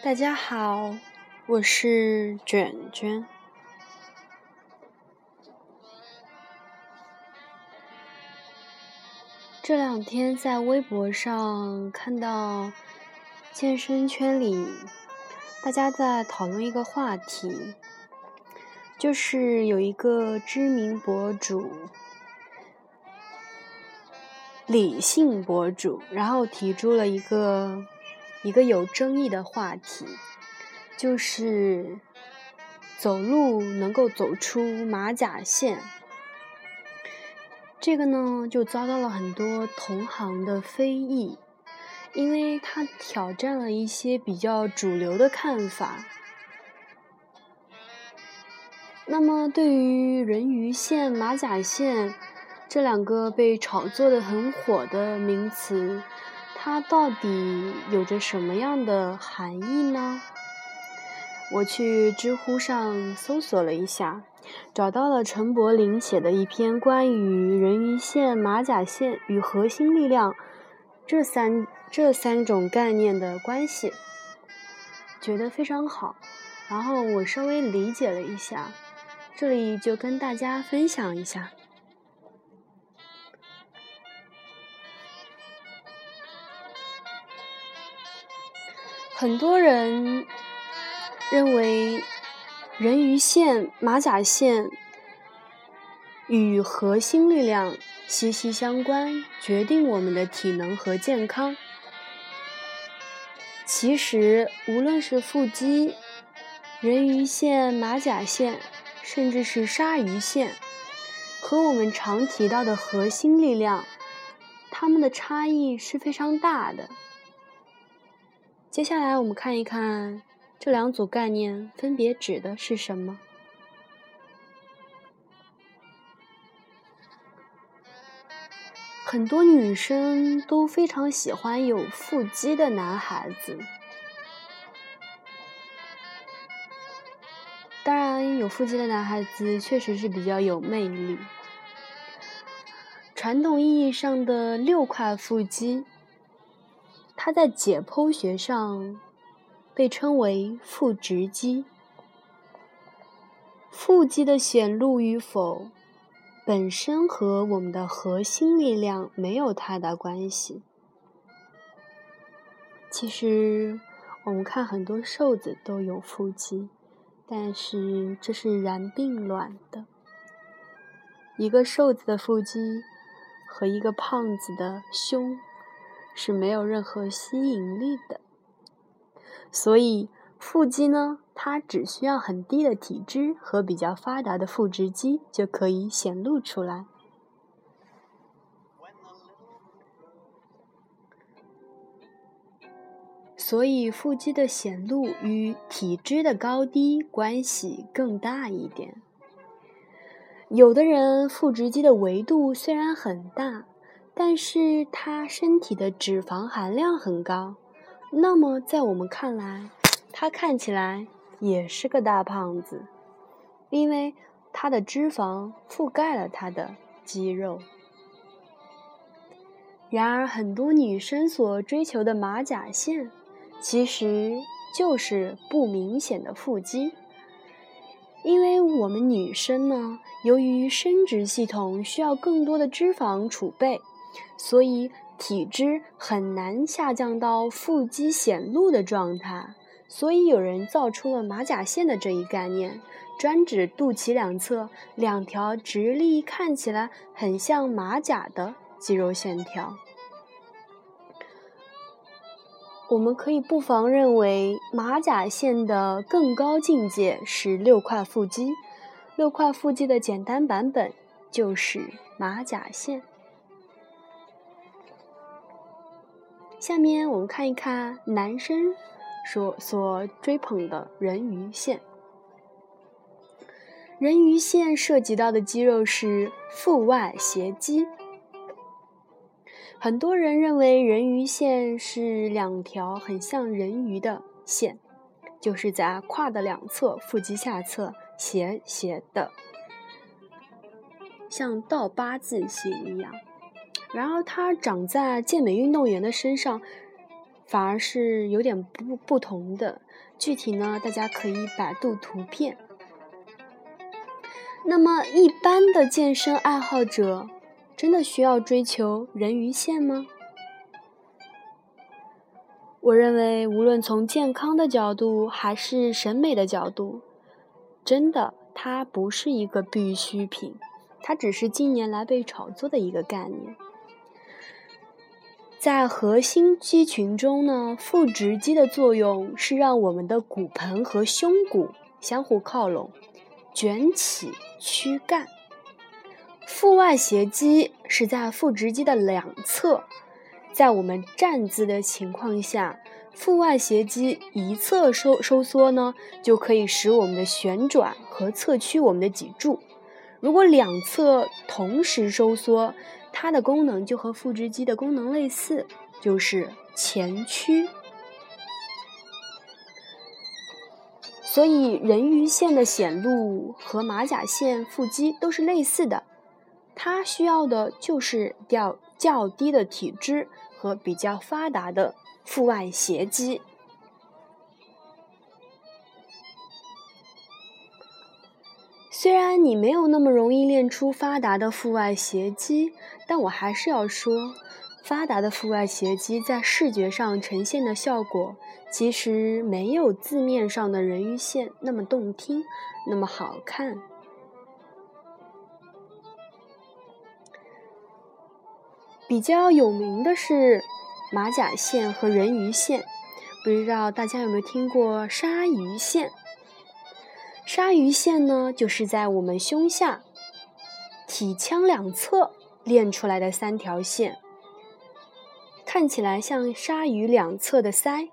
大家好，我是卷卷。这两天在微博上看到健身圈里大家在讨论一个话题，就是有一个知名博主，理性博主，然后提出了一个。一个有争议的话题，就是走路能够走出马甲线。这个呢，就遭到了很多同行的非议，因为他挑战了一些比较主流的看法。那么，对于人鱼线、马甲线这两个被炒作的很火的名词。它到底有着什么样的含义呢？我去知乎上搜索了一下，找到了陈柏霖写的一篇关于人鱼线、马甲线与核心力量这三这三种概念的关系，觉得非常好。然后我稍微理解了一下，这里就跟大家分享一下。很多人认为，人鱼线、马甲线与核心力量息息相关，决定我们的体能和健康。其实，无论是腹肌、人鱼线、马甲线，甚至是鲨鱼线，和我们常提到的核心力量，它们的差异是非常大的。接下来，我们看一看这两组概念分别指的是什么。很多女生都非常喜欢有腹肌的男孩子，当然，有腹肌的男孩子确实是比较有魅力。传统意义上的六块腹肌。它在解剖学上被称为腹直肌。腹肌的显露与否，本身和我们的核心力量没有太大关系。其实，我们看很多瘦子都有腹肌，但是这是然并卵的。一个瘦子的腹肌和一个胖子的胸。是没有任何吸引力的，所以腹肌呢，它只需要很低的体脂和比较发达的腹直肌就可以显露出来。所以腹肌的显露与体脂的高低关系更大一点。有的人腹直肌的维度虽然很大。但是他身体的脂肪含量很高，那么在我们看来，他看起来也是个大胖子，因为他的脂肪覆盖了他的肌肉。然而，很多女生所追求的马甲线，其实就是不明显的腹肌，因为我们女生呢，由于生殖系统需要更多的脂肪储备。所以体脂很难下降到腹肌显露的状态，所以有人造出了马甲线的这一概念，专指肚脐两侧两条直立、看起来很像马甲的肌肉线条。我们可以不妨认为，马甲线的更高境界是六块腹肌，六块腹肌的简单版本就是马甲线。下面我们看一看男生所所追捧的人鱼线。人鱼线涉及到的肌肉是腹外斜肌。很多人认为人鱼线是两条很像人鱼的线，就是在胯的两侧，腹肌下侧斜斜的，像倒八字形一样。然而它长在健美运动员的身上，反而是有点不不同的。具体呢，大家可以百度图片。那么，一般的健身爱好者真的需要追求人鱼线吗？我认为，无论从健康的角度还是审美的角度，真的它不是一个必需品，它只是近年来被炒作的一个概念。在核心肌群中呢，腹直肌的作用是让我们的骨盆和胸骨相互靠拢，卷起躯干。腹外斜肌是在腹直肌的两侧，在我们站姿的情况下，腹外斜肌一侧收收缩呢，就可以使我们的旋转和侧屈我们的脊柱。如果两侧同时收缩，它的功能就和腹直肌的功能类似，就是前屈。所以人鱼线的显露和马甲线腹肌都是类似的，它需要的就是较较低的体脂和比较发达的腹外斜肌。虽然你没有那么容易练出发达的腹外斜肌，但我还是要说，发达的腹外斜肌在视觉上呈现的效果，其实没有字面上的人鱼线那么动听，那么好看。比较有名的是马甲线和人鱼线，不知道大家有没有听过鲨鱼线？鲨鱼线呢，就是在我们胸下体腔两侧练出来的三条线，看起来像鲨鱼两侧的鳃，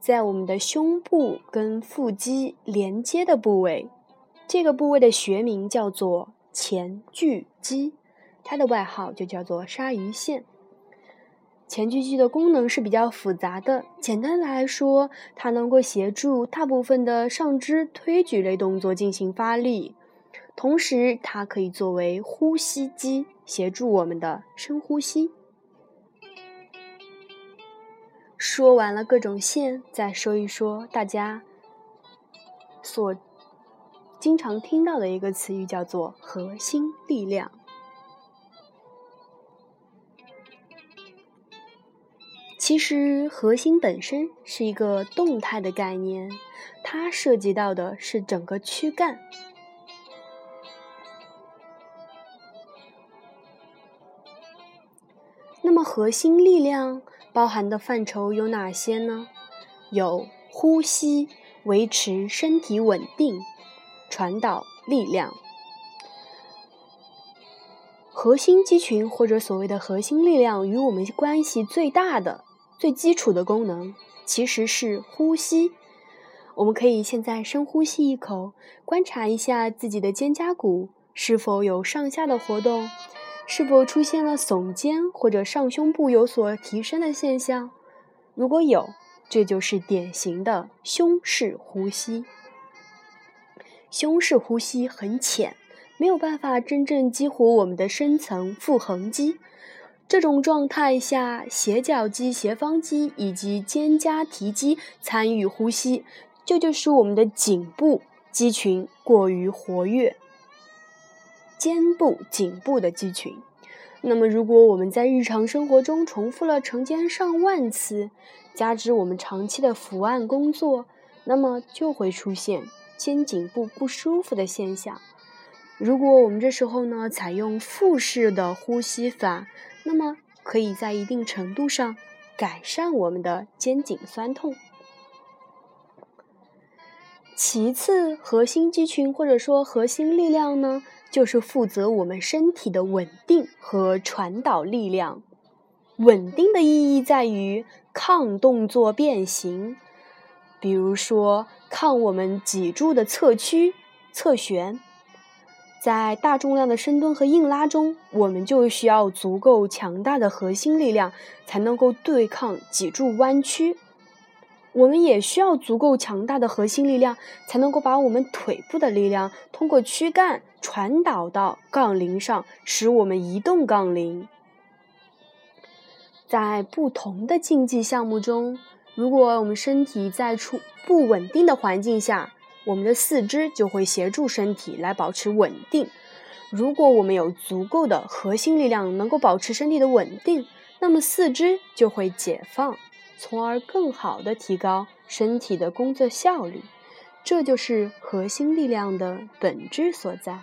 在我们的胸部跟腹肌连接的部位，这个部位的学名叫做前锯肌，它的外号就叫做鲨鱼线。前锯肌的功能是比较复杂的。简单来说，它能够协助大部分的上肢推举类动作进行发力，同时它可以作为呼吸肌，协助我们的深呼吸。说完了各种线，再说一说大家所经常听到的一个词语，叫做核心力量。其实，核心本身是一个动态的概念，它涉及到的是整个躯干。那么，核心力量包含的范畴有哪些呢？有呼吸、维持身体稳定、传导力量。核心肌群或者所谓的核心力量，与我们关系最大的。最基础的功能其实是呼吸。我们可以现在深呼吸一口，观察一下自己的肩胛骨是否有上下的活动，是否出现了耸肩或者上胸部有所提升的现象。如果有，这就是典型的胸式呼吸。胸式呼吸很浅，没有办法真正激活我们的深层腹横肌。这种状态下，斜角肌、斜方肌以及肩胛提肌参与呼吸，这就是我们的颈部肌群过于活跃。肩部、颈部的肌群。那么，如果我们在日常生活中重复了成千上万次，加之我们长期的伏案工作，那么就会出现肩颈部不舒服的现象。如果我们这时候呢，采用腹式的呼吸法。那么，可以在一定程度上改善我们的肩颈酸痛。其次，核心肌群或者说核心力量呢，就是负责我们身体的稳定和传导力量。稳定的意义在于抗动作变形，比如说抗我们脊柱的侧屈、侧旋。在大重量的深蹲和硬拉中，我们就需要足够强大的核心力量，才能够对抗脊柱弯曲。我们也需要足够强大的核心力量，才能够把我们腿部的力量通过躯干传导到杠铃上，使我们移动杠铃。在不同的竞技项目中，如果我们身体在处不稳定的环境下，我们的四肢就会协助身体来保持稳定。如果我们有足够的核心力量，能够保持身体的稳定，那么四肢就会解放，从而更好的提高身体的工作效率。这就是核心力量的本质所在。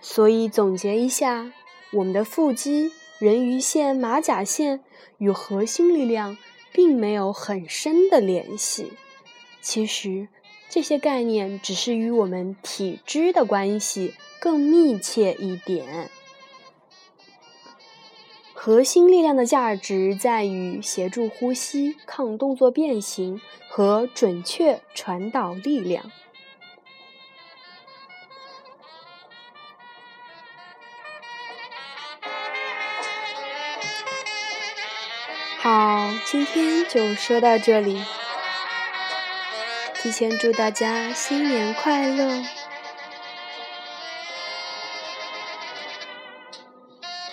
所以总结一下，我们的腹肌、人鱼线、马甲线与核心力量并没有很深的联系。其实。这些概念只是与我们体质的关系更密切一点。核心力量的价值在于协助呼吸、抗动作变形和准确传导力量。好，今天就说到这里。提前祝大家新年快乐！